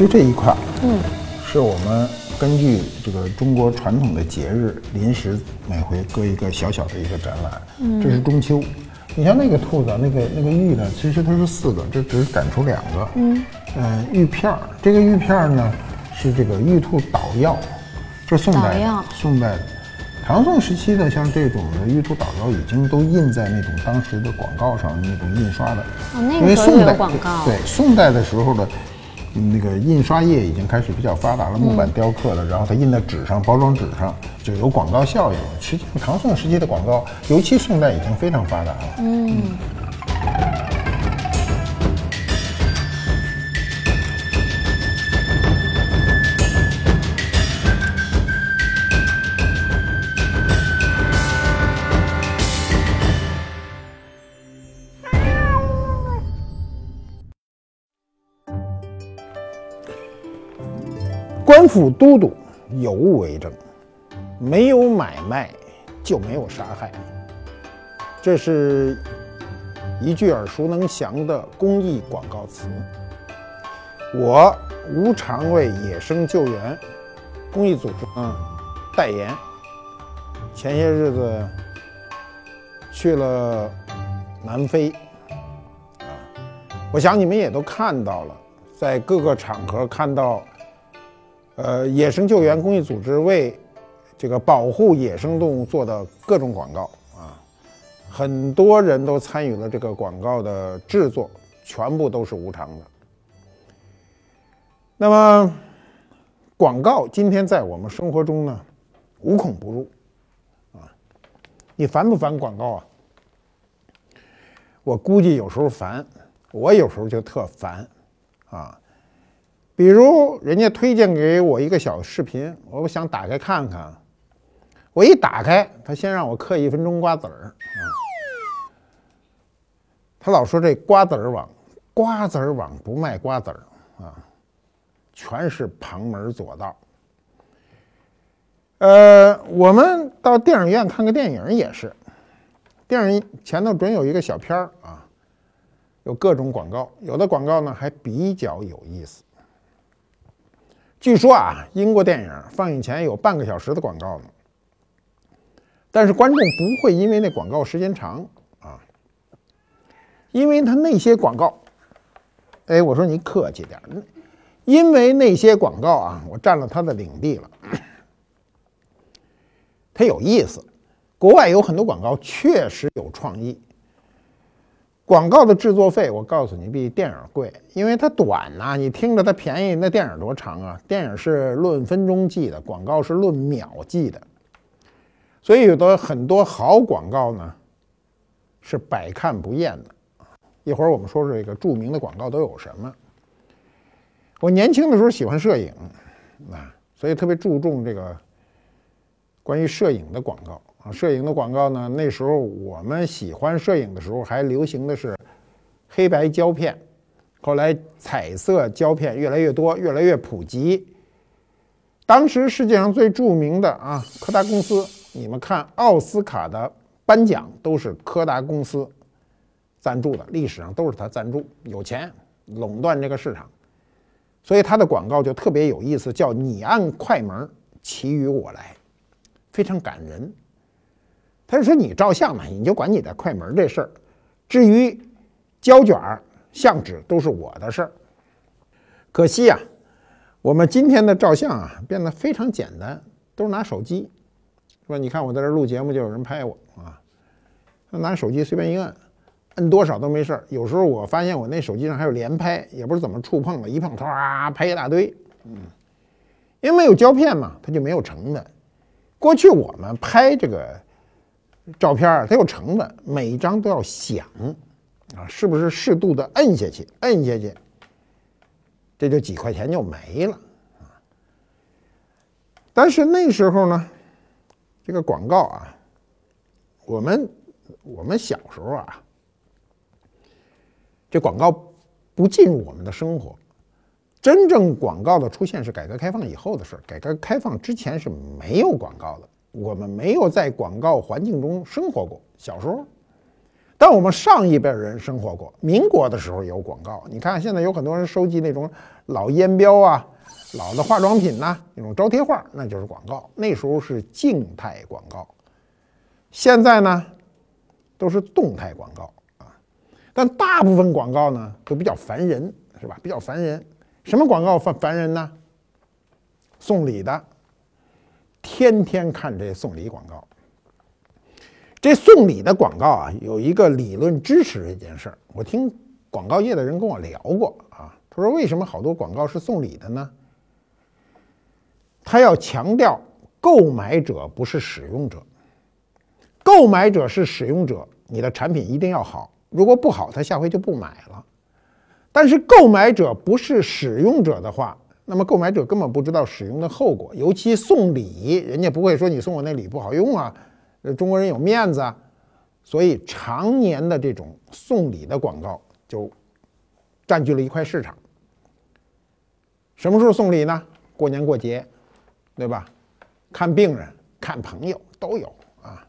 就这一块，嗯，是我们根据这个中国传统的节日，临时每回搁一个小小的一个展览。嗯，这是中秋。你像那个兔子，那个那个玉呢，其实它是四个，这只是展出两个。嗯，呃，玉片儿，这个玉片儿呢是这个玉兔捣药，这是宋代的，宋代的。唐宋时期的像这种的玉兔捣药，已经都印在那种当时的广告上那种印刷的。哦，那个时候有广告。对，宋代的时候的。那个印刷业已经开始比较发达了，木板雕刻的，然后它印在纸上，包装纸上就有广告效应。实际上，唐宋时期的广告，尤其宋代已经非常发达了。嗯。官府都督有物为证，没有买卖就没有杀害。这是一句耳熟能详的公益广告词。我无偿为野生救援公益组织嗯代言。前些日子去了南非啊，我想你们也都看到了，在各个场合看到。呃，野生救援公益组织为这个保护野生动物做的各种广告啊，很多人都参与了这个广告的制作，全部都是无偿的。那么，广告今天在我们生活中呢，无孔不入啊。你烦不烦广告啊？我估计有时候烦，我有时候就特烦啊。比如人家推荐给我一个小视频，我想打开看看，我一打开，他先让我嗑一分钟瓜子儿。他老说这瓜子儿网，瓜子儿网不卖瓜子儿啊，全是旁门左道。呃，我们到电影院看个电影也是，电影前头准有一个小片儿啊，有各种广告，有的广告呢还比较有意思。据说啊，英国电影放映前有半个小时的广告呢，但是观众不会因为那广告时间长啊，因为他那些广告，哎，我说你客气点，因为那些广告啊，我占了他的领地了，他有意思，国外有很多广告确实有创意。广告的制作费，我告诉你比电影贵，因为它短呐。你听着它便宜，那电影多长啊？电影是论分钟计的，广告是论秒计的。所以有的很多好广告呢，是百看不厌的。一会儿我们说说这个著名的广告都有什么。我年轻的时候喜欢摄影啊，所以特别注重这个关于摄影的广告。啊，摄影的广告呢？那时候我们喜欢摄影的时候，还流行的是黑白胶片。后来彩色胶片越来越多，越来越普及。当时世界上最著名的啊，柯达公司，你们看奥斯卡的颁奖都是柯达公司赞助的，历史上都是他赞助，有钱垄断这个市场，所以他的广告就特别有意思，叫“你按快门，其余我来”，非常感人。他就说：“你照相嘛，你就管你的快门这事儿，至于胶卷、相纸都是我的事儿。可惜呀，我们今天的照相啊变得非常简单，都是拿手机，说？你看我在这录节目，就有人拍我啊，拿手机随便一摁，摁多少都没事儿。有时候我发现我那手机上还有连拍，也不知怎么触碰的，一碰唰拍一大堆。嗯，因为没有胶片嘛，它就没有成本。过去我们拍这个。”照片儿它有成本，每一张都要响，啊，是不是适度的摁下去，摁下去，这就几块钱就没了啊。但是那时候呢，这个广告啊，我们我们小时候啊，这广告不进入我们的生活，真正广告的出现是改革开放以后的事儿，改革开放之前是没有广告的。我们没有在广告环境中生活过。小时候，但我们上一辈人生活过，民国的时候有广告。你看现在有很多人收集那种老烟标啊、老的化妆品呐，那种招贴画，那就是广告。那时候是静态广告，现在呢都是动态广告啊。但大部分广告呢都比较烦人，是吧？比较烦人。什么广告烦烦人呢？送礼的，天天看这送礼广告。这送礼的广告啊，有一个理论支持这件事儿。我听广告业的人跟我聊过啊，他说为什么好多广告是送礼的呢？他要强调购买者不是使用者，购买者是使用者，你的产品一定要好，如果不好，他下回就不买了。但是购买者不是使用者的话，那么购买者根本不知道使用的后果，尤其送礼，人家不会说你送我那礼不好用啊。呃，中国人有面子啊，所以常年的这种送礼的广告就占据了一块市场。什么时候送礼呢？过年过节，对吧？看病人、看朋友都有啊。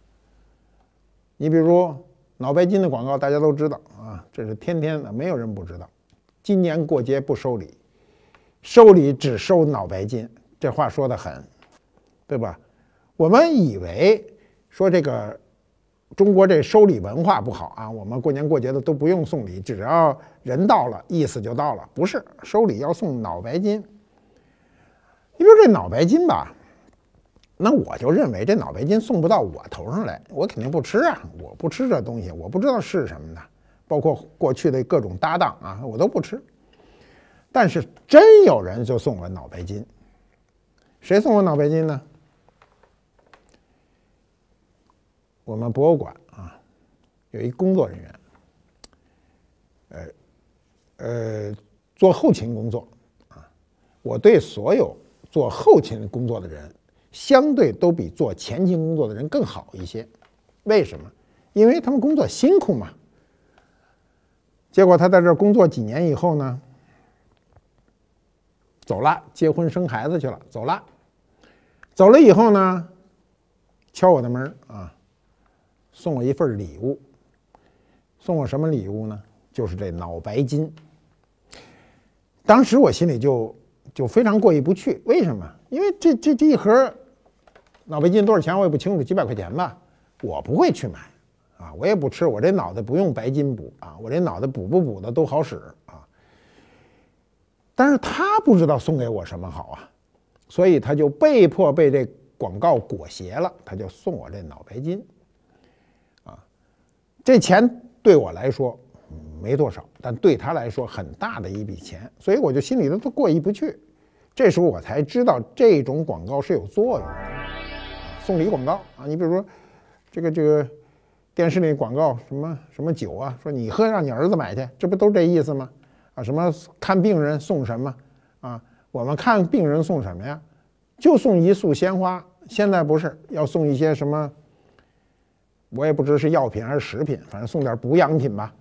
你比如脑白金的广告，大家都知道啊，这是天天的，没有人不知道。今年过节不收礼，收礼只收脑白金，这话说的很，对吧？我们以为。说这个中国这收礼文化不好啊，我们过年过节的都不用送礼，只要人到了，意思就到了。不是收礼要送脑白金。你说这脑白金吧，那我就认为这脑白金送不到我头上来，我肯定不吃啊，我不吃这东西，我不知道是什么的，包括过去的各种搭档啊，我都不吃。但是真有人就送我脑白金，谁送我脑白金呢？我们博物馆啊，有一工作人员，呃，呃，做后勤工作啊。我对所有做后勤工作的人，相对都比做前勤工作的人更好一些。为什么？因为他们工作辛苦嘛。结果他在这工作几年以后呢，走了，结婚生孩子去了，走了。走了以后呢，敲我的门啊。送我一份礼物，送我什么礼物呢？就是这脑白金。当时我心里就就非常过意不去，为什么？因为这这这一盒脑白金多少钱我也不清楚，几百块钱吧，我不会去买啊，我也不吃，我这脑袋不用白金补啊，我这脑袋补不补的都好使。但是他不知道送给我什么好啊，所以他就被迫被这广告裹挟了，他就送我这脑白金。啊这钱对我来说没多少，但对他来说很大的一笔钱，所以我就心里头都过意不去。这时候我才知道这种广告是有作用的，送礼广告啊！你比如说这个这个电视里广告，什么什么酒啊，说你喝让你儿子买去，这不都这意思吗？啊，什么看病人送什么啊？我们看病人送什么呀？就送一束鲜花。现在不是要送一些什么？我也不知是药品还是食品，反正送点补养品吧。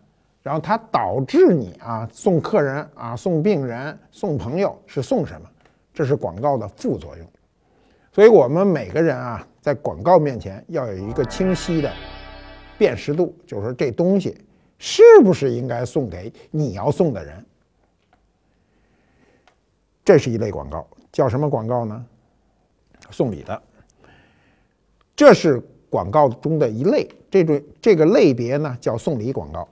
然后它导致你啊送客人啊送病人送朋友是送什么？这是广告的副作用。所以我们每个人啊在广告面前要有一个清晰的辨识度，就是说这东西是不是应该送给你要送的人。这是一类广告，叫什么广告呢？送礼的。这是。广告中的一类，这种这个类别呢叫送礼广告，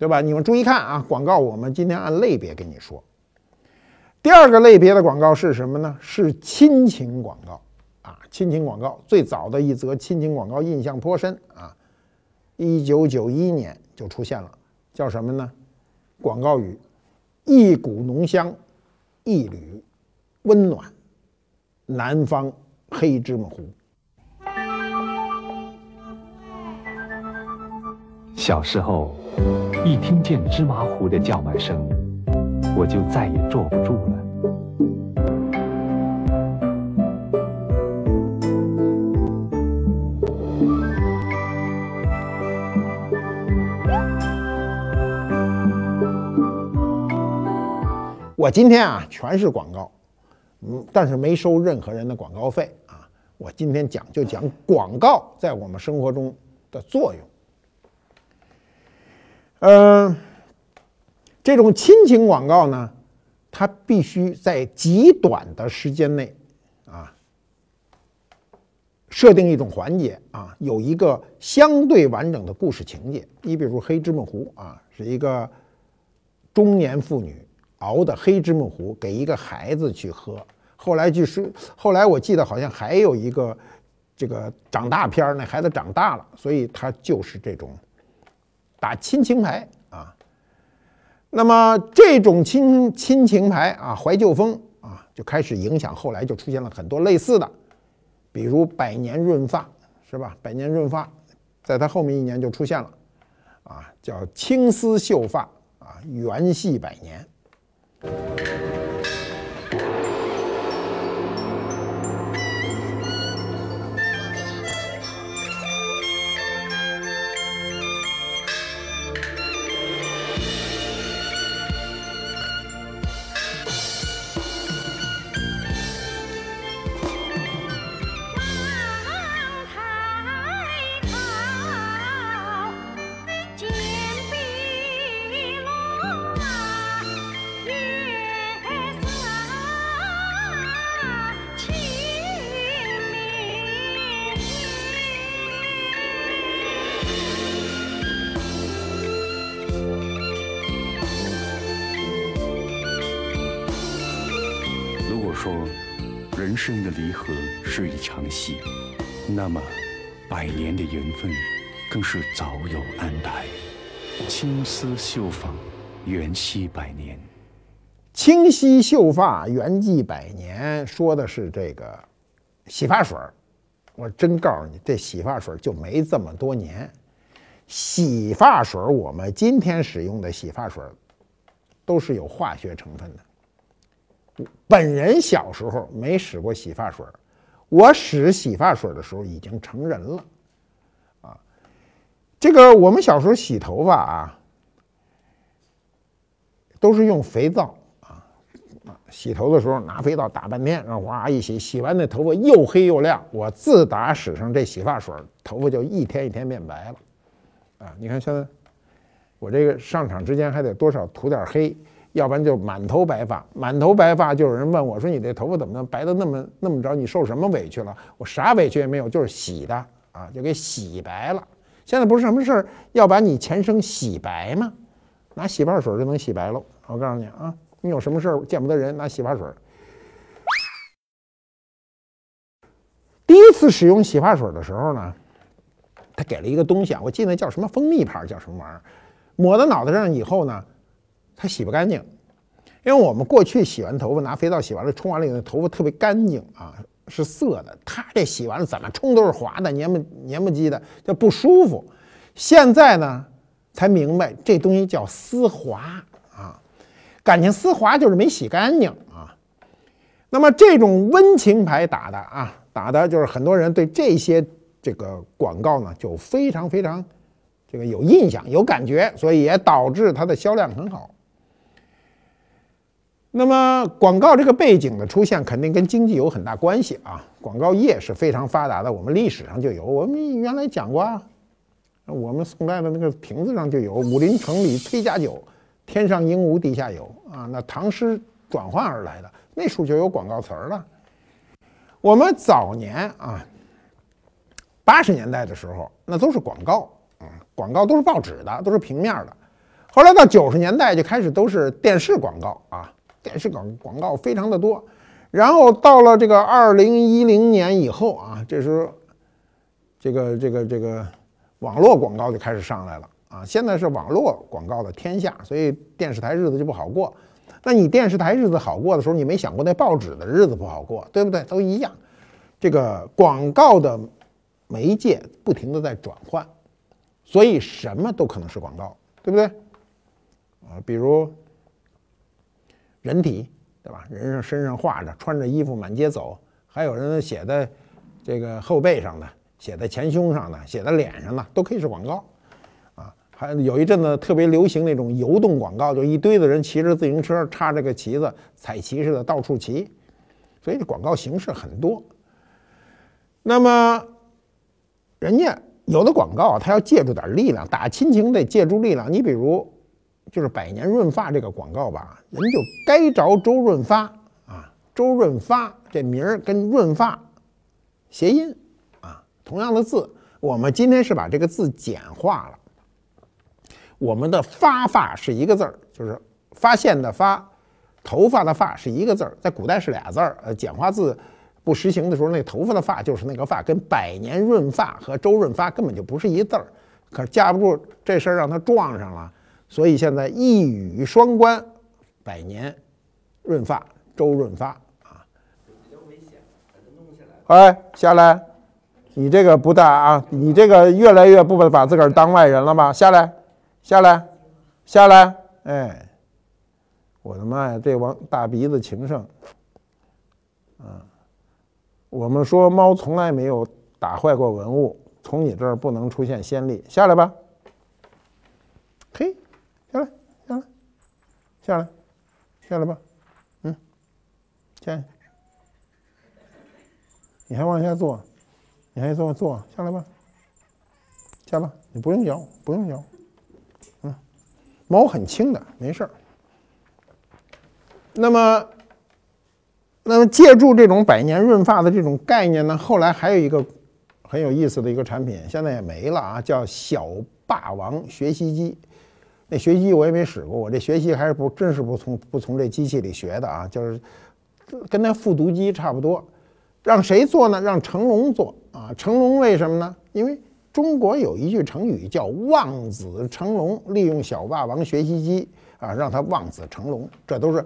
对吧？你们注意看啊，广告我们今天按类别跟你说。第二个类别的广告是什么呢？是亲情广告啊，亲情广告最早的一则亲情广告印象颇深啊，一九九一年就出现了，叫什么呢？广告语：一股浓香，一缕温暖，南方黑芝麻糊。小时候，一听见芝麻糊的叫卖声，我就再也坐不住了。我今天啊，全是广告，嗯，但是没收任何人的广告费啊。我今天讲就讲广告在我们生活中的作用。嗯，这种亲情广告呢，它必须在极短的时间内啊，设定一种环节啊，有一个相对完整的故事情节。你比如黑芝麻糊啊，是一个中年妇女熬的黑芝麻糊给一个孩子去喝。后来据说，后来我记得好像还有一个这个长大片儿，那孩子长大了，所以他就是这种打亲情牌啊。那么这种亲亲情牌啊，怀旧风啊，就开始影响，后来就出现了很多类似的，比如百年润发，是吧？百年润发，在它后面一年就出现了，啊，叫青丝秀发啊，元系百年。Thank you. 人生的离合是一场戏，那么百年的缘分更是早有安排。青丝秀发，缘系百年。清晰秀发，缘系百年，说的是这个洗发水我真告诉你，这洗发水就没这么多年。洗发水我们今天使用的洗发水都是有化学成分的。本人小时候没使过洗发水我使洗发水的时候已经成人了，啊，这个我们小时候洗头发啊，都是用肥皂啊，洗头的时候拿肥皂打半天，然后哇一洗，洗完那头发又黑又亮。我自打使上这洗发水，头发就一天一天变白了，啊，你看现在我这个上场之前还得多少涂点黑。要不然就满头白发，满头白发就有人问我说：“你这头发怎么能白的那么那么着？你受什么委屈了？”我啥委屈也没有，就是洗的啊，就给洗白了。现在不是什么事儿要把你前生洗白吗？拿洗发水就能洗白喽。我告诉你啊，你有什么事儿见不得人，拿洗发水。第一次使用洗发水的时候呢，他给了一个东西啊，我记得叫什么蜂蜜牌，叫什么玩意儿，抹到脑袋上以后呢。它洗不干净，因为我们过去洗完头发拿肥皂洗完了冲完了以后头发特别干净啊，是涩的。它这洗完了怎么冲都是滑的，黏不黏不唧的，就不舒服。现在呢才明白这东西叫丝滑啊，感情丝滑就是没洗干净啊。那么这种温情牌打的啊，打的就是很多人对这些这个广告呢就非常非常这个有印象有感觉，所以也导致它的销量很好。那么广告这个背景的出现，肯定跟经济有很大关系啊。广告业是非常发达的，我们历史上就有，我们原来讲过啊。我们宋代的那个瓶子上就有“武林城里崔家酒，天上应无地下有”啊。那唐诗转换而来的，那时候就有广告词儿了。我们早年啊，八十年代的时候，那都是广告啊，广告都是报纸的，都是平面的。后来到九十年代就开始都是电视广告啊。电视广广告非常的多，然后到了这个二零一零年以后啊，这时候这个这个这个网络广告就开始上来了啊。现在是网络广告的天下，所以电视台日子就不好过。那你电视台日子好过的时候，你没想过那报纸的日子不好过，对不对？都一样。这个广告的媒介不停的在转换，所以什么都可能是广告，对不对？啊，比如。人体，对吧？人上身上画着，穿着衣服满街走，还有人写在这个后背上的，写在前胸上的，写在脸上的，都可以是广告，啊，还有一阵子特别流行那种游动广告，就一堆的人骑着自行车，插着个旗子，彩旗似的到处骑，所以这广告形式很多。那么，人家有的广告它要借助点力量，打亲情得借助力量。你比如，就是百年润发这个广告吧，人就该着周润发啊，周润发这名儿跟润发谐音啊，同样的字，我们今天是把这个字简化了。我们的发发是一个字儿，就是发现的发，头发的发是一个字儿，在古代是俩字儿，呃，简化字。不实行的时候，那头发的发就是那个发，跟百年润发和周润发根本就不是一字儿。可是架不住这事儿让他撞上了，所以现在一语双关，百年润发周润发啊。比较危险，弄下来。哎，下来，你这个不大啊，你这个越来越不把把自个儿当外人了吧？下来，下来，下来，哎，我的妈呀，这王大鼻子情圣，啊。我们说猫从来没有打坏过文物，从你这儿不能出现先例，下来吧。嘿，下来，下来吧。嗯，下。你还往下坐，你还坐坐，下来吧。下吧，你不用摇，不用摇。嗯，毛很轻的，没事儿。那么。那么，借助这种百年润发的这种概念呢，后来还有一个很有意思的一个产品，现在也没了啊，叫小霸王学习机。那学习机我也没使过，我这学习还是不真是不从不从这机器里学的啊，就是跟那复读机差不多。让谁做呢？让成龙做啊！成龙为什么呢？因为中国有一句成语叫“望子成龙”，利用小霸王学习机啊，让他望子成龙，这都是。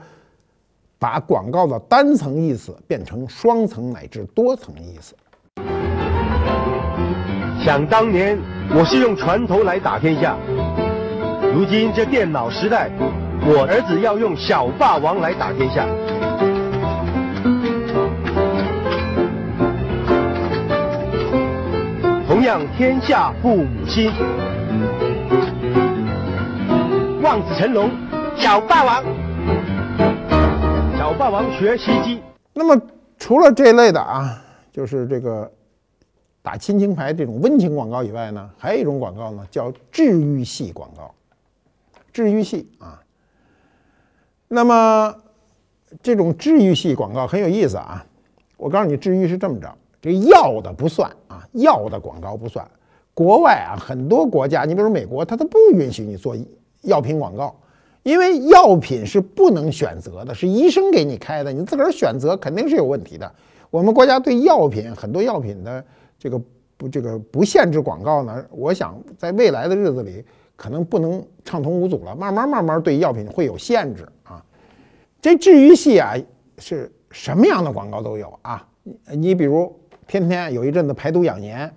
把广告的单层意思变成双层乃至多层意思。想当年，我是用船头来打天下；如今这电脑时代，我儿子要用小霸王来打天下。同样，天下父母心，望子成龙，小霸王。小霸王学习机。那么除了这类的啊，就是这个打亲情牌这种温情广告以外呢，还有一种广告呢，叫治愈系广告。治愈系啊。那么这种治愈系广告很有意思啊。我告诉你，治愈是这么着，这药的不算啊，药的广告不算。国外啊，很多国家，你比如美国，它都不允许你做药品广告。因为药品是不能选择的，是医生给你开的，你自个儿选择肯定是有问题的。我们国家对药品很多药品的这个不这个不限制广告呢，我想在未来的日子里可能不能畅通无阻了，慢慢慢慢对药品会有限制啊。这治愈系啊是什么样的广告都有啊，你比如天天有一阵子排毒养颜，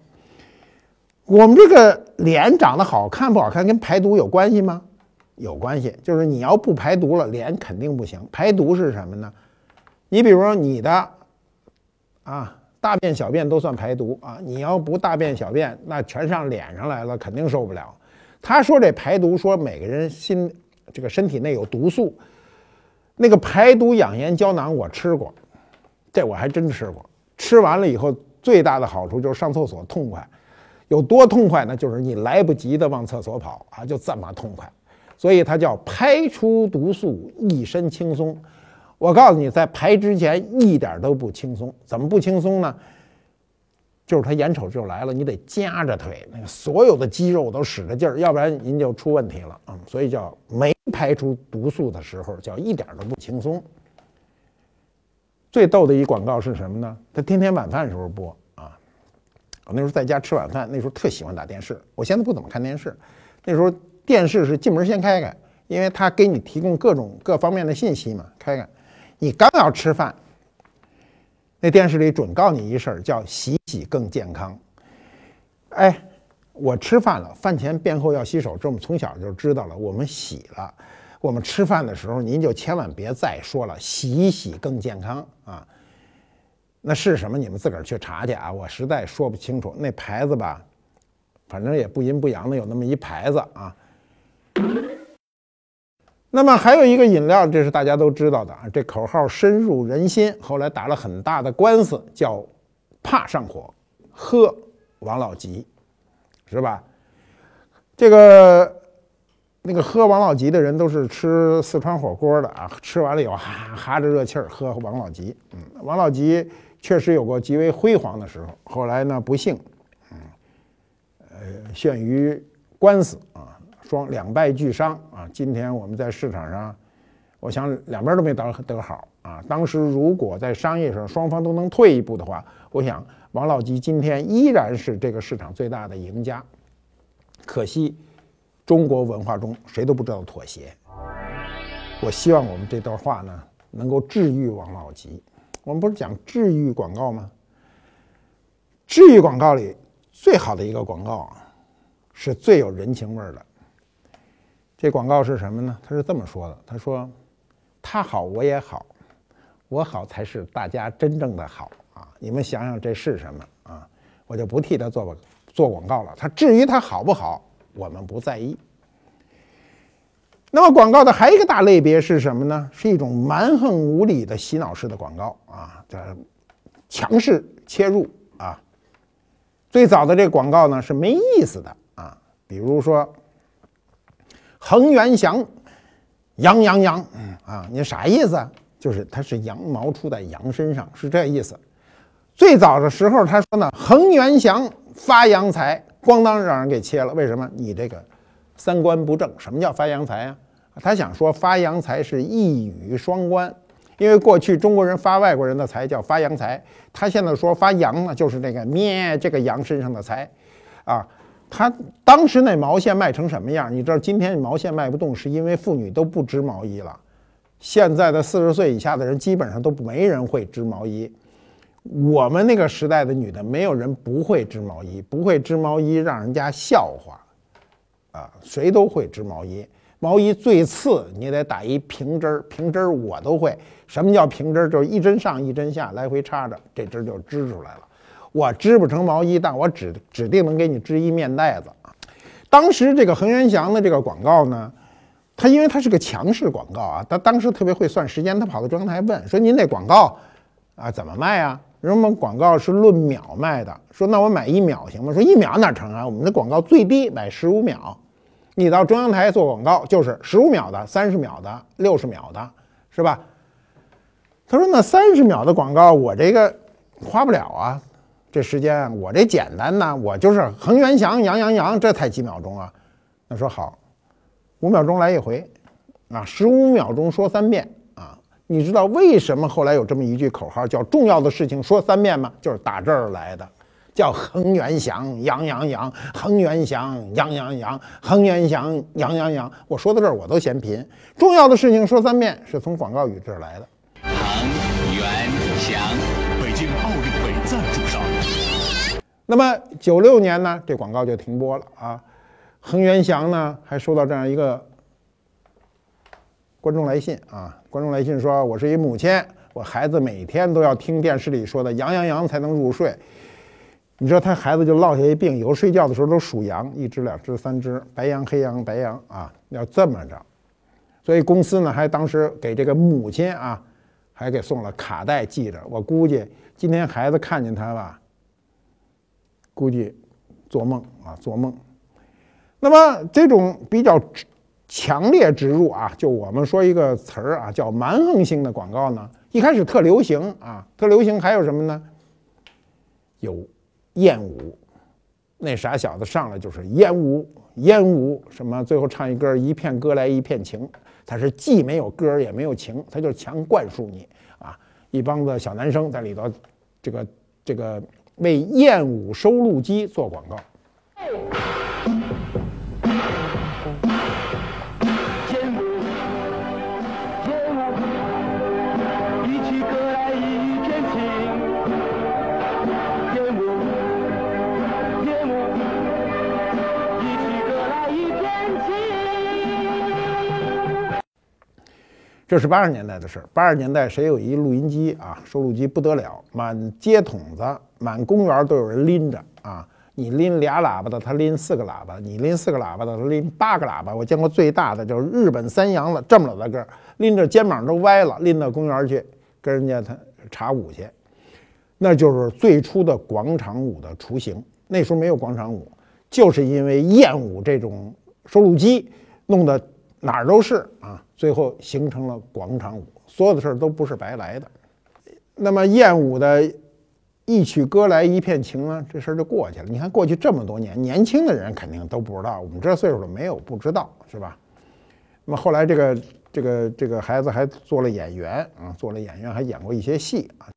我们这个脸长得好看不好看跟排毒有关系吗？有关系，就是你要不排毒了，脸肯定不行。排毒是什么呢？你比如说你的啊，大便小便都算排毒啊。你要不大便小便，那全上脸上来了，肯定受不了。他说这排毒，说每个人心这个身体内有毒素，那个排毒养颜胶囊我吃过，这我还真吃过。吃完了以后，最大的好处就是上厕所痛快，有多痛快呢？就是你来不及的往厕所跑啊，就这么痛快。所以它叫排出毒素，一身轻松。我告诉你，在排之前一点都不轻松。怎么不轻松呢？就是他眼瞅就来了，你得夹着腿，那个所有的肌肉都使着劲儿，要不然您就出问题了啊。所以叫没排出毒素的时候，叫一点都不轻松。最逗的一广告是什么呢？他天天晚饭时候播啊。我那时候在家吃晚饭，那时候特喜欢打电视。我现在不怎么看电视，那时候。电视是进门先开开，因为它给你提供各种各方面的信息嘛。开开，你刚要吃饭，那电视里准告你一声，叫洗洗更健康。哎，我吃饭了，饭前便后要洗手，这我们从小就知道了。我们洗了，我们吃饭的时候，您就千万别再说了，洗洗更健康啊。那是什么？你们自个儿去查去啊！我实在说不清楚。那牌子吧，反正也不阴不阳的，有那么一牌子啊。那么还有一个饮料，这是大家都知道的啊，这口号深入人心，后来打了很大的官司，叫“怕上火，喝王老吉”。是吧？这个那个喝王老吉的人都是吃四川火锅的啊，吃完了以后哈哈着热气儿喝王老吉。嗯，王老吉确实有过极为辉煌的时候，后来呢不幸，嗯，呃陷于官司啊，双两败俱伤啊。今天我们在市场上，我想两边都没得得好啊。当时如果在商业上双方都能退一步的话，我想王老吉今天依然是这个市场最大的赢家。可惜，中国文化中谁都不知道妥协。我希望我们这段话呢，能够治愈王老吉。我们不是讲治愈广告吗？治愈广告里最好的一个广告啊，是最有人情味儿的。这广告是什么呢？他是这么说的：“他说，他好我也好，我好才是大家真正的好啊！你们想想这是什么啊？我就不替他做。”做广告了，他至于他好不好，我们不在意。那么广告的还有一个大类别是什么呢？是一种蛮横无理的洗脑式的广告啊，这强势切入啊。最早的这广告呢是没意思的啊，比如说恒源祥，羊羊羊，啊，你啥意思？就是它是羊毛出在羊身上，是这意思。最早的时候他说呢，恒源祥。发洋财，咣当让人给切了。为什么？你这个三观不正。什么叫发洋财啊？他想说发洋财是一语双关，因为过去中国人发外国人的财叫发洋财，他现在说发洋呢，就是那个咩这个羊身上的财啊。他当时那毛线卖成什么样？你知道今天毛线卖不动，是因为妇女都不织毛衣了。现在的四十岁以下的人基本上都没人会织毛衣。我们那个时代的女的，没有人不会织毛衣，不会织毛衣让人家笑话，啊，谁都会织毛衣。毛衣最次你得打一平针儿，平针儿我都会。什么叫平针儿？就是一针上一针下，来回插着，这针就织出来了。我织不成毛衣，但我指指定能给你织一面袋子。当时这个恒源祥的这个广告呢，他因为他是个强势广告啊，他当时特别会算时间，他跑到中央台问说：“您那广告啊怎么卖啊？”人们广告是论秒卖的，说那我买一秒行吗？说一秒哪成啊？我们的广告最低买十五秒，你到中央台做广告就是十五秒的、三十秒的、六十秒的，是吧？他说那三十秒的广告我这个花不了啊，这时间我这简单呢，我就是恒源祥杨杨杨，这才几秒钟啊？那说好，五秒钟来一回，啊，十五秒钟说三遍啊。你知道为什么后来有这么一句口号叫“重要的事情说三遍”吗？就是打这儿来的，叫“恒源祥，阳阳阳，恒源祥，阳阳阳，恒源祥，阳阳阳”。我说到这儿，我都嫌贫。重要的事情说三遍，是从广告语这儿来的。那么九六年呢，这广告就停播了啊。恒源祥呢，还收到这样一个。观众来信啊！观众来信说：“我是一母亲，我孩子每天都要听电视里说的‘羊羊羊’才能入睡。你知道他孩子就落下一病，以后睡觉的时候都数羊，一只、两只、三只，白羊、黑羊、白羊啊，要这么着。所以公司呢，还当时给这个母亲啊，还给送了卡带记着。我估计今天孩子看见他吧，估计做梦啊，做梦。那么这种比较。”强烈植入啊，就我们说一个词儿啊，叫蛮横性的广告呢。一开始特流行啊，特流行，还有什么呢？有艳舞，那傻小子上来就是艳舞，艳舞什么？最后唱一歌，一片歌来一片情，他是既没有歌也没有情，他就强灌输你啊。一帮子小男生在里头，这个这个为艳舞收录机做广告。这是八十年代的事儿。八十年代谁有一录音机啊，收录机不得了，满街筒子、满公园都有人拎着啊。你拎俩喇叭的，他拎四个喇叭；你拎四个喇叭的，他拎八个喇叭。我见过最大的就是日本三洋的，这么老大个，拎着肩膀都歪了，拎到公园去跟人家他查舞去。那就是最初的广场舞的雏形。那时候没有广场舞，就是因为艳舞这种收录机，弄得哪儿都是啊，最后形成了广场舞。所有的事儿都不是白来的。那么艳舞的一曲歌来一片情呢，这事儿就过去了。你看过去这么多年，年轻的人肯定都不知道，我们这岁数的没有不知道，是吧？那么后来这个这个这个孩子还做了演员啊，做了演员，还演过一些戏啊。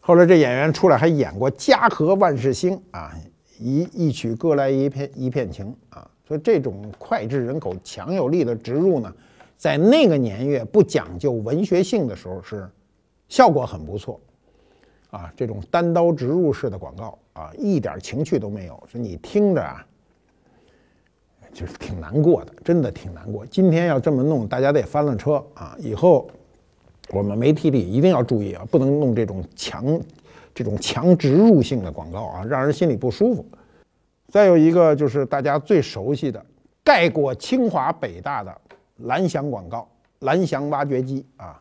后来这演员出来还演过《家和万事兴》啊，一一曲歌来一片一片情啊。所以这种脍炙人口、强有力的植入呢，在那个年月不讲究文学性的时候是效果很不错啊。这种单刀直入式的广告啊，一点情趣都没有，是你听着啊。就是挺难过的，真的挺难过。今天要这么弄，大家得翻了车啊！以后我们媒体里一定要注意啊，不能弄这种强、这种强植入性的广告啊，让人心里不舒服。再有一个就是大家最熟悉的，盖过清华北大的蓝翔广告，蓝翔挖掘机啊，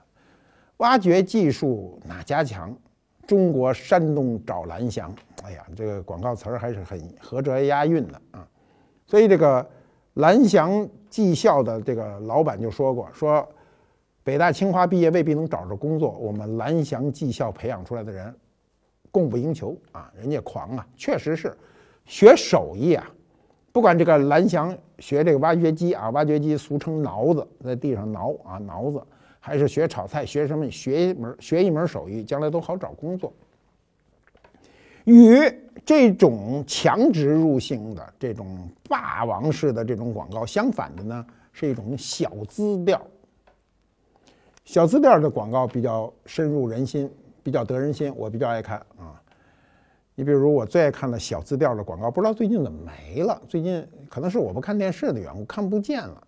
挖掘技术哪家强？中国山东找蓝翔。哎呀，这个广告词儿还是很合辙押韵的啊，所以这个。蓝翔技校的这个老板就说过：“说北大清华毕业未必能找着工作，我们蓝翔技校培养出来的人供不应求啊，人家狂啊，确实是学手艺啊，不管这个蓝翔学这个挖掘机啊，挖掘机俗称挠子，在地上挠啊挠子，还是学炒菜，学什么学一门学一门手艺，将来都好找工作。”与这种强植入性的、这种霸王式的这种广告相反的呢，是一种小资调。小资调的广告比较深入人心，比较得人心，我比较爱看啊。你比如我最爱看的小资调的广告，不知道最近怎么没了？最近可能是我不看电视的缘故，看不见了。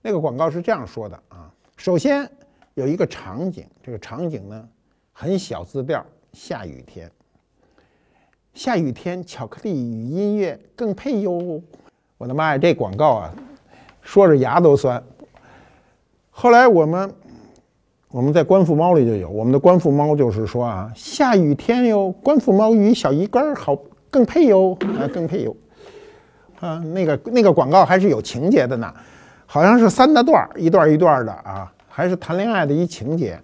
那个广告是这样说的啊：首先有一个场景，这个场景呢很小资调，下雨天。下雨天，巧克力与音乐更配哟！我的妈呀，这广告啊，说着牙都酸。后来我们我们在官复猫里就有，我们的官复猫就是说啊，下雨天哟，官复猫与小鱼干好更配哟，啊更配哟。啊，那个那个广告还是有情节的呢，好像是三大段一段一段的啊，还是谈恋爱的一情节，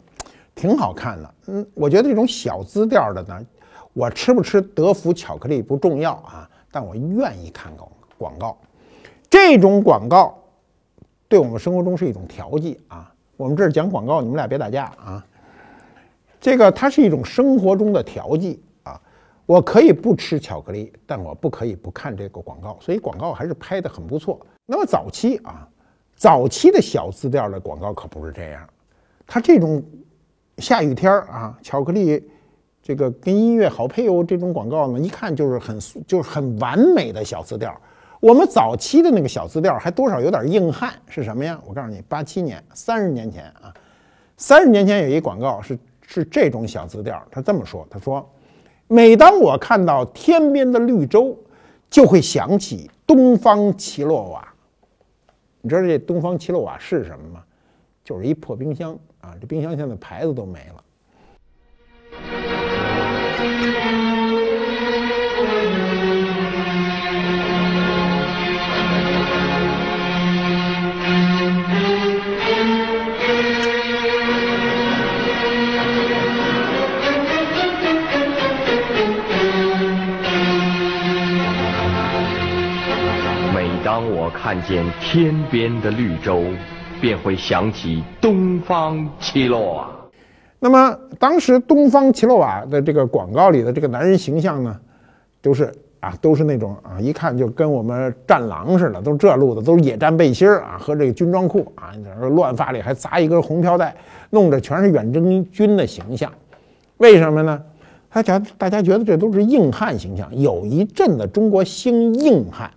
挺好看的。嗯，我觉得这种小资调的呢。我吃不吃德芙巧克力不重要啊，但我愿意看广广告。这种广告对我们生活中是一种调剂啊。我们这儿讲广告，你们俩别打架啊。这个它是一种生活中的调剂啊。我可以不吃巧克力，但我不可以不看这个广告。所以广告还是拍得很不错。那么早期啊，早期的小字调的广告可不是这样。它这种下雨天啊，巧克力。这个跟音乐好配哦，这种广告呢，一看就是很就是很完美的小字调。我们早期的那个小字调还多少有点硬汉，是什么呀？我告诉你，八七年，三十年前啊，三十年前有一广告是是这种小字调，他这么说，他说：“每当我看到天边的绿洲，就会想起东方奇洛瓦。”你知道这东方奇洛瓦是什么吗？就是一破冰箱啊，这冰箱现在牌子都没了。看见天边的绿洲，便会想起东方奇洛瓦。那么，当时东方奇洛瓦的这个广告里的这个男人形象呢，都是啊，都是那种啊，一看就跟我们战狼似的，都是这路子，都是野战背心啊和这个军装裤啊，乱发里还扎一根红飘带，弄着全是远征军的形象。为什么呢？他觉大家觉得这都是硬汉形象。有一阵子中国兴硬汉。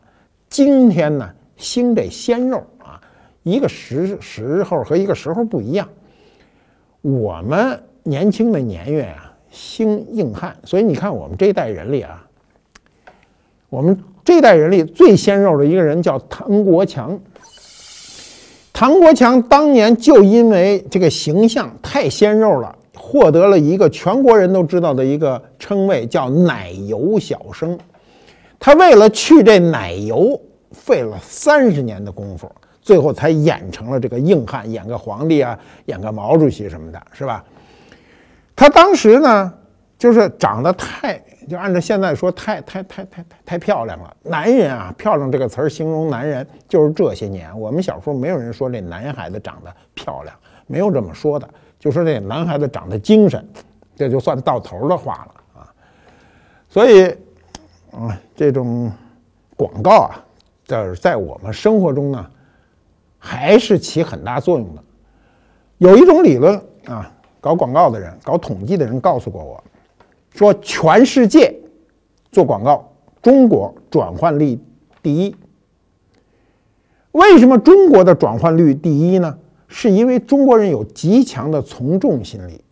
今天呢，兴这鲜肉啊，一个时时候和一个时候不一样。我们年轻的年月啊，兴硬汉，所以你看我们这一代人里啊，我们这代人里最鲜肉的一个人叫唐国强。唐国强当年就因为这个形象太鲜肉了，获得了一个全国人都知道的一个称谓，叫“奶油小生”。他为了去这奶油，费了三十年的功夫，最后才演成了这个硬汉，演个皇帝啊，演个毛主席什么的，是吧？他当时呢，就是长得太，就按照现在说，太太太太太太漂亮了。男人啊，漂亮这个词儿形容男人，就是这些年我们小时候没有人说这男孩子长得漂亮，没有这么说的，就说这男孩子长得精神，这就算到头的话了啊。所以，啊，这种广告啊，在在我们生活中呢，还是起很大作用的。有一种理论啊。搞广告的人，搞统计的人告诉过我，说全世界做广告，中国转换率第一。为什么中国的转换率第一呢？是因为中国人有极强的从众心理。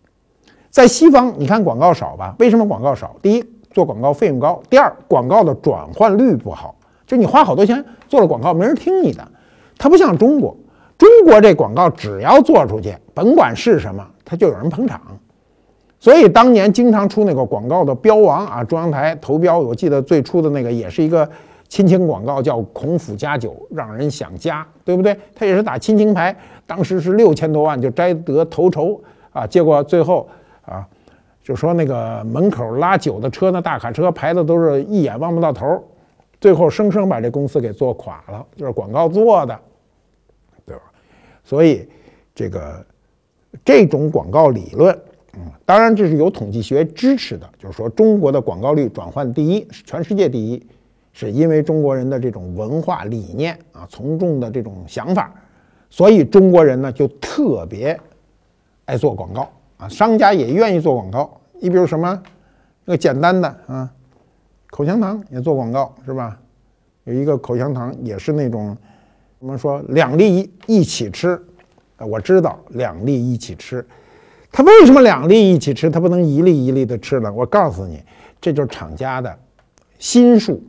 在西方，你看广告少吧？为什么广告少？第一，做广告费用高；第二，广告的转换率不好，就你花好多钱做了广告，没人听你的。它不像中国，中国这广告只要做出去，甭管是什么。他就有人捧场，所以当年经常出那个广告的标王啊，中央台投标，我记得最初的那个也是一个亲情广告，叫“孔府家酒”，让人想家，对不对？他也是打亲情牌，当时是六千多万就摘得头筹啊，结果最后啊，就说那个门口拉酒的车，那大卡车排的都是一眼望不到头，最后生生把这公司给做垮了，就是广告做的，对吧？所以这个。这种广告理论，嗯，当然这是有统计学支持的，就是说中国的广告率转换第一，是全世界第一，是因为中国人的这种文化理念啊，从众的这种想法，所以中国人呢就特别爱做广告啊，商家也愿意做广告。你比如什么，那个简单的啊，口香糖也做广告是吧？有一个口香糖也是那种，我们说两粒一一起吃。我知道两粒一起吃，他为什么两粒一起吃？他不能一粒一粒的吃呢？我告诉你，这就是厂家的心术。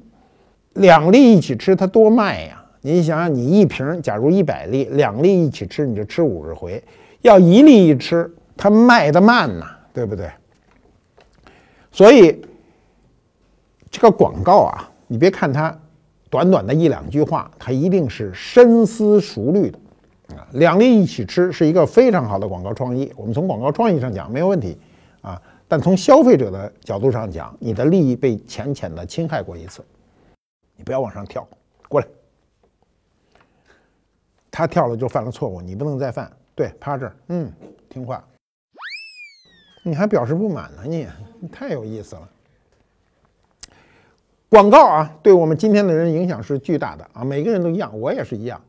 两粒一起吃，它多卖呀！你想想，你一瓶假如一百粒，两粒一起吃，你就吃五十回；要一粒一吃，它卖的慢呐，对不对？所以这个广告啊，你别看它短短的一两句话，它一定是深思熟虑的。啊。两粒一起吃是一个非常好的广告创意，我们从广告创意上讲没有问题。啊，但从消费者的角度上讲，你的利益被浅浅的侵害过一次，你不要往上跳，过来，他跳了就犯了错误，你不能再犯，对，趴这儿，嗯，听话，你还表示不满呢，你你太有意思了。广告啊，对我们今天的人影响是巨大的啊，每个人都一样，我也是一样。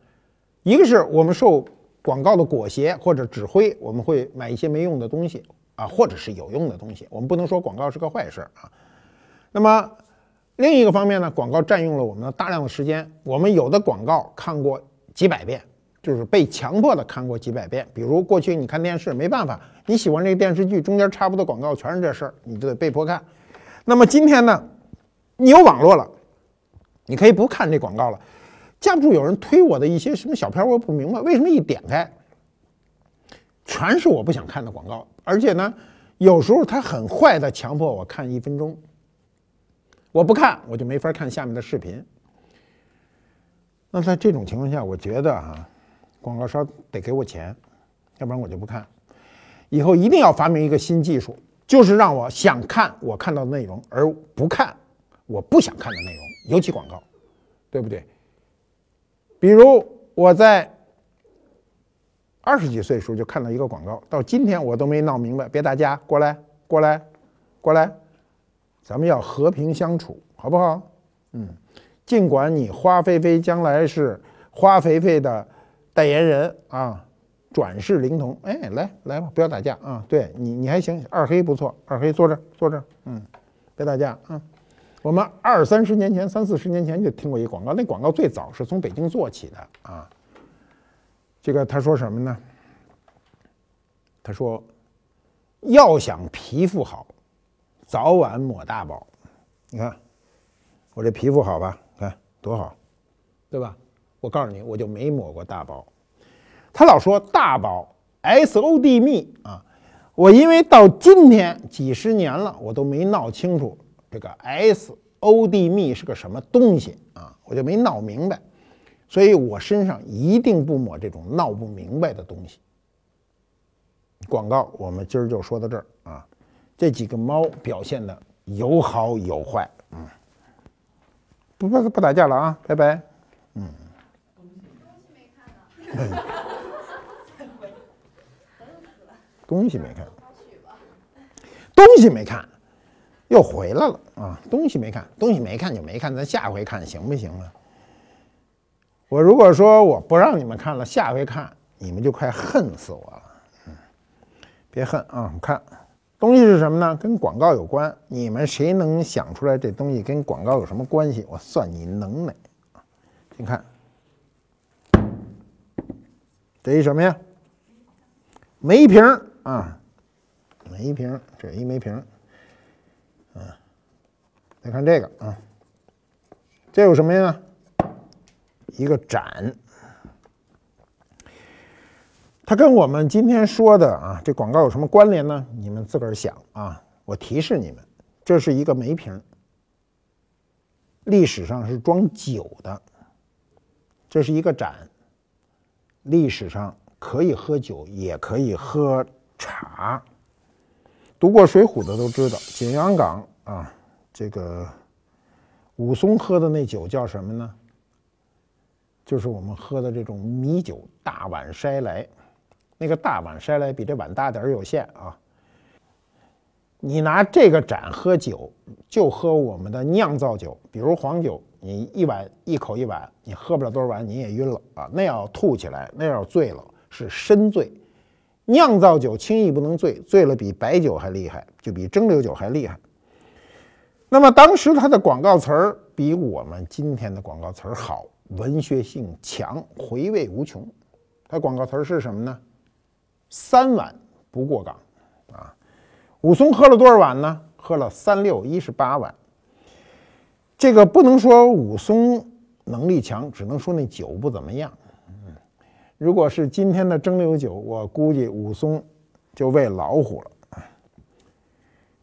一个是我们受广告的裹挟或者指挥，我们会买一些没用的东西啊，或者是有用的东西。我们不能说广告是个坏事啊。那么另一个方面呢，广告占用了我们的大量的时间。我们有的广告看过几百遍，就是被强迫的看过几百遍。比如过去你看电视没办法，你喜欢这个电视剧，中间插播的广告全是这事儿，你就得被迫看。那么今天呢，你有网络了，你可以不看这广告了。架不住有人推我的一些什么小片，我不明白为什么一点开，全是我不想看的广告，而且呢，有时候他很坏的强迫我看一分钟，我不看我就没法看下面的视频。那在这种情况下，我觉得啊，广告商得给我钱，要不然我就不看。以后一定要发明一个新技术，就是让我想看我看到的内容，而不看我不想看的内容，尤其广告，对不对？比如我在二十几岁的时候就看到一个广告，到今天我都没闹明白。别打架，过来，过来，过来，咱们要和平相处，好不好？嗯，尽管你花菲菲将来是花肥肥的代言人啊，转世灵童。哎，来来吧，不要打架啊！对你你还行，二黑不错，二黑坐这坐这，嗯，别打架啊。我们二三十年前、三四十年前就听过一广告，那广告最早是从北京做起的啊。这个他说什么呢？他说：“要想皮肤好，早晚抹大宝。”你看我这皮肤好吧？看多好，对吧？我告诉你，我就没抹过大宝。他老说大宝 S O D 蜜啊，我因为到今天几十年了，我都没闹清楚。这个 S O D 蜜是个什么东西啊？我就没闹明白，所以我身上一定不抹这种闹不明白的东西。广告我们今儿就说到这儿啊，这几个猫表现的有好有坏，嗯，不不不打架了啊，拜拜，嗯。东西没看，东西没看，又回来了啊！东西没看，东西没看就没看，咱下回看行不行啊？我如果说我不让你们看了，下回看你们就快恨死我了。嗯，别恨啊！看，东西是什么呢？跟广告有关。你们谁能想出来这东西跟广告有什么关系？我算你能耐你看。这一什么呀？梅瓶啊，梅瓶，这一梅瓶。再看这个啊，这有什么呀？一个盏。它跟我们今天说的啊，这广告有什么关联呢？你们自个儿想啊。我提示你们，这是一个梅瓶，历史上是装酒的。这是一个盏。历史上可以喝酒，也可以喝茶。读过《水浒》的都知道，景阳冈啊，这个武松喝的那酒叫什么呢？就是我们喝的这种米酒，大碗筛来。那个大碗筛来比这碗大点儿有限啊。你拿这个盏喝酒，就喝我们的酿造酒，比如黄酒。你一碗一口一碗，你喝不了多少碗，你也晕了啊！那要吐起来，那要醉了，是深醉。酿造酒轻易不能醉，醉了比白酒还厉害，就比蒸馏酒还厉害。那么当时它的广告词儿比我们今天的广告词儿好，文学性强，回味无穷。它广告词儿是什么呢？三碗不过岗啊！武松喝了多少碗呢？喝了三六一十八碗。这个不能说武松能力强，只能说那酒不怎么样。嗯，如果是今天的蒸馏酒，我估计武松就喂老虎了。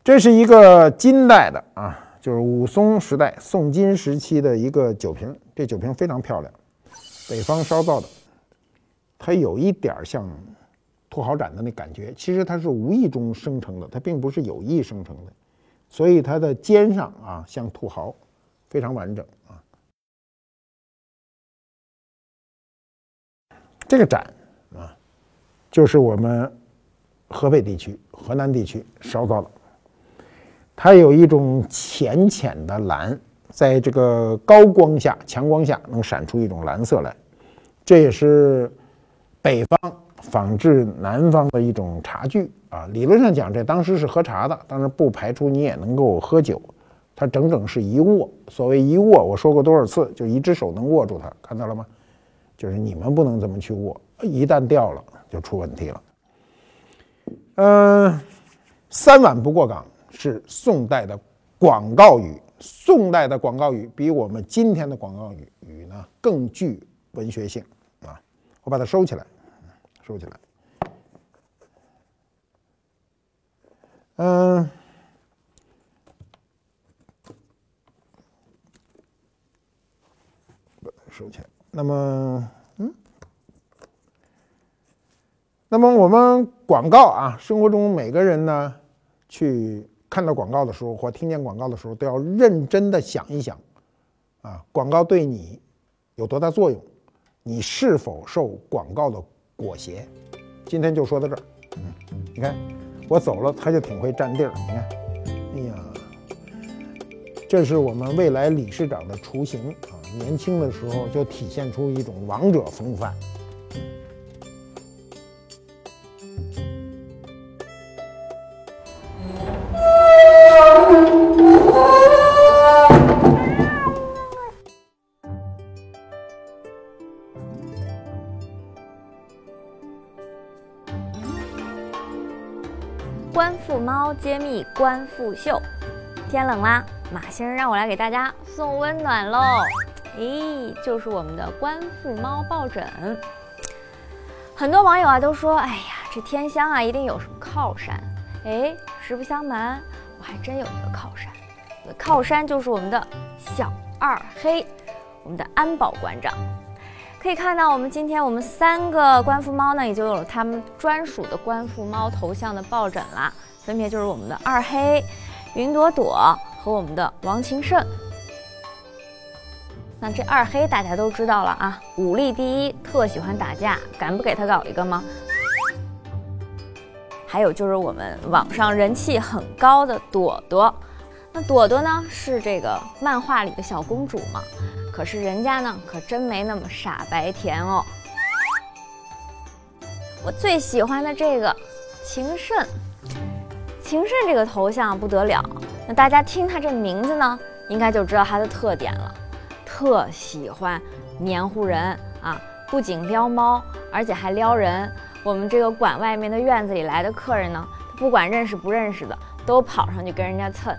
这是一个金代的啊，就是武松时代宋金时期的一个酒瓶。这酒瓶非常漂亮，北方烧造的，它有一点像土豪盏的那感觉。其实它是无意中生成的，它并不是有意生成的，所以它的尖上啊像土豪。非常完整啊！这个盏啊，就是我们河北地区、河南地区烧造的。它有一种浅浅的蓝，在这个高光下、强光下能闪出一种蓝色来。这也是北方仿制南方的一种茶具啊。理论上讲，这当时是喝茶的，当然不排除你也能够喝酒。它整整是一握，所谓一握，我说过多少次，就一只手能握住它，看到了吗？就是你们不能这么去握，一旦掉了就出问题了。嗯，三碗不过岗是宋代的广告语，宋代的广告语比我们今天的广告语语呢更具文学性啊！我把它收起来，收起来。嗯。收起来。那么，嗯，那么我们广告啊，生活中每个人呢，去看到广告的时候或听见广告的时候，都要认真的想一想，啊，广告对你有多大作用？你是否受广告的裹挟？今天就说到这儿。嗯，你看我走了，他就挺会占地儿。你看，哎呀，这是我们未来理事长的雏形啊。年轻的时候就体现出一种王者风范。观复秀，天冷啦，马先生让我来给大家送温暖喽。咦，就是我们的观复猫抱枕。很多网友啊都说，哎呀，这天香啊一定有什么靠山。哎，实不相瞒，我还真有一个靠山，我的靠山就是我们的小二黑，我们的安保馆长。可以看到，我们今天我们三个官复猫呢，也就有了他们专属的官复猫头像的抱枕啦，分别就是我们的二黑、云朵朵和我们的王晴胜。那这二黑大家都知道了啊，武力第一，特喜欢打架，敢不给他搞一个吗？还有就是我们网上人气很高的朵朵，那朵朵呢是这个漫画里的小公主嘛？可是人家呢可真没那么傻白甜哦。我最喜欢的这个情圣，情圣这个头像不得了。那大家听他这名字呢，应该就知道他的特点了，特喜欢黏糊人啊，不仅撩猫，而且还撩人。我们这个馆外面的院子里来的客人呢，不管认识不认识的，都跑上去跟人家蹭。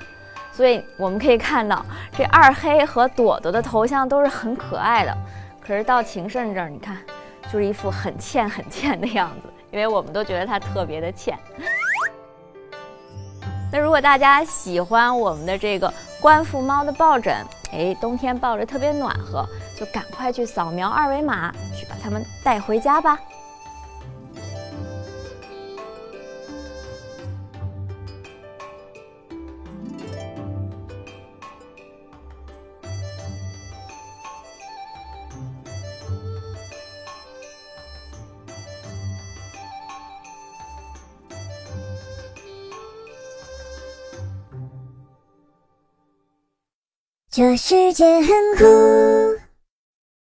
所以我们可以看到，这二黑和朵朵的头像都是很可爱的。可是到情圣这儿，你看，就是一副很欠很欠的样子，因为我们都觉得他特别的欠。那如果大家喜欢我们的这个官复猫的抱枕，哎，冬天抱着特别暖和，就赶快去扫描二维码，去把它们带回家吧。这世界很酷。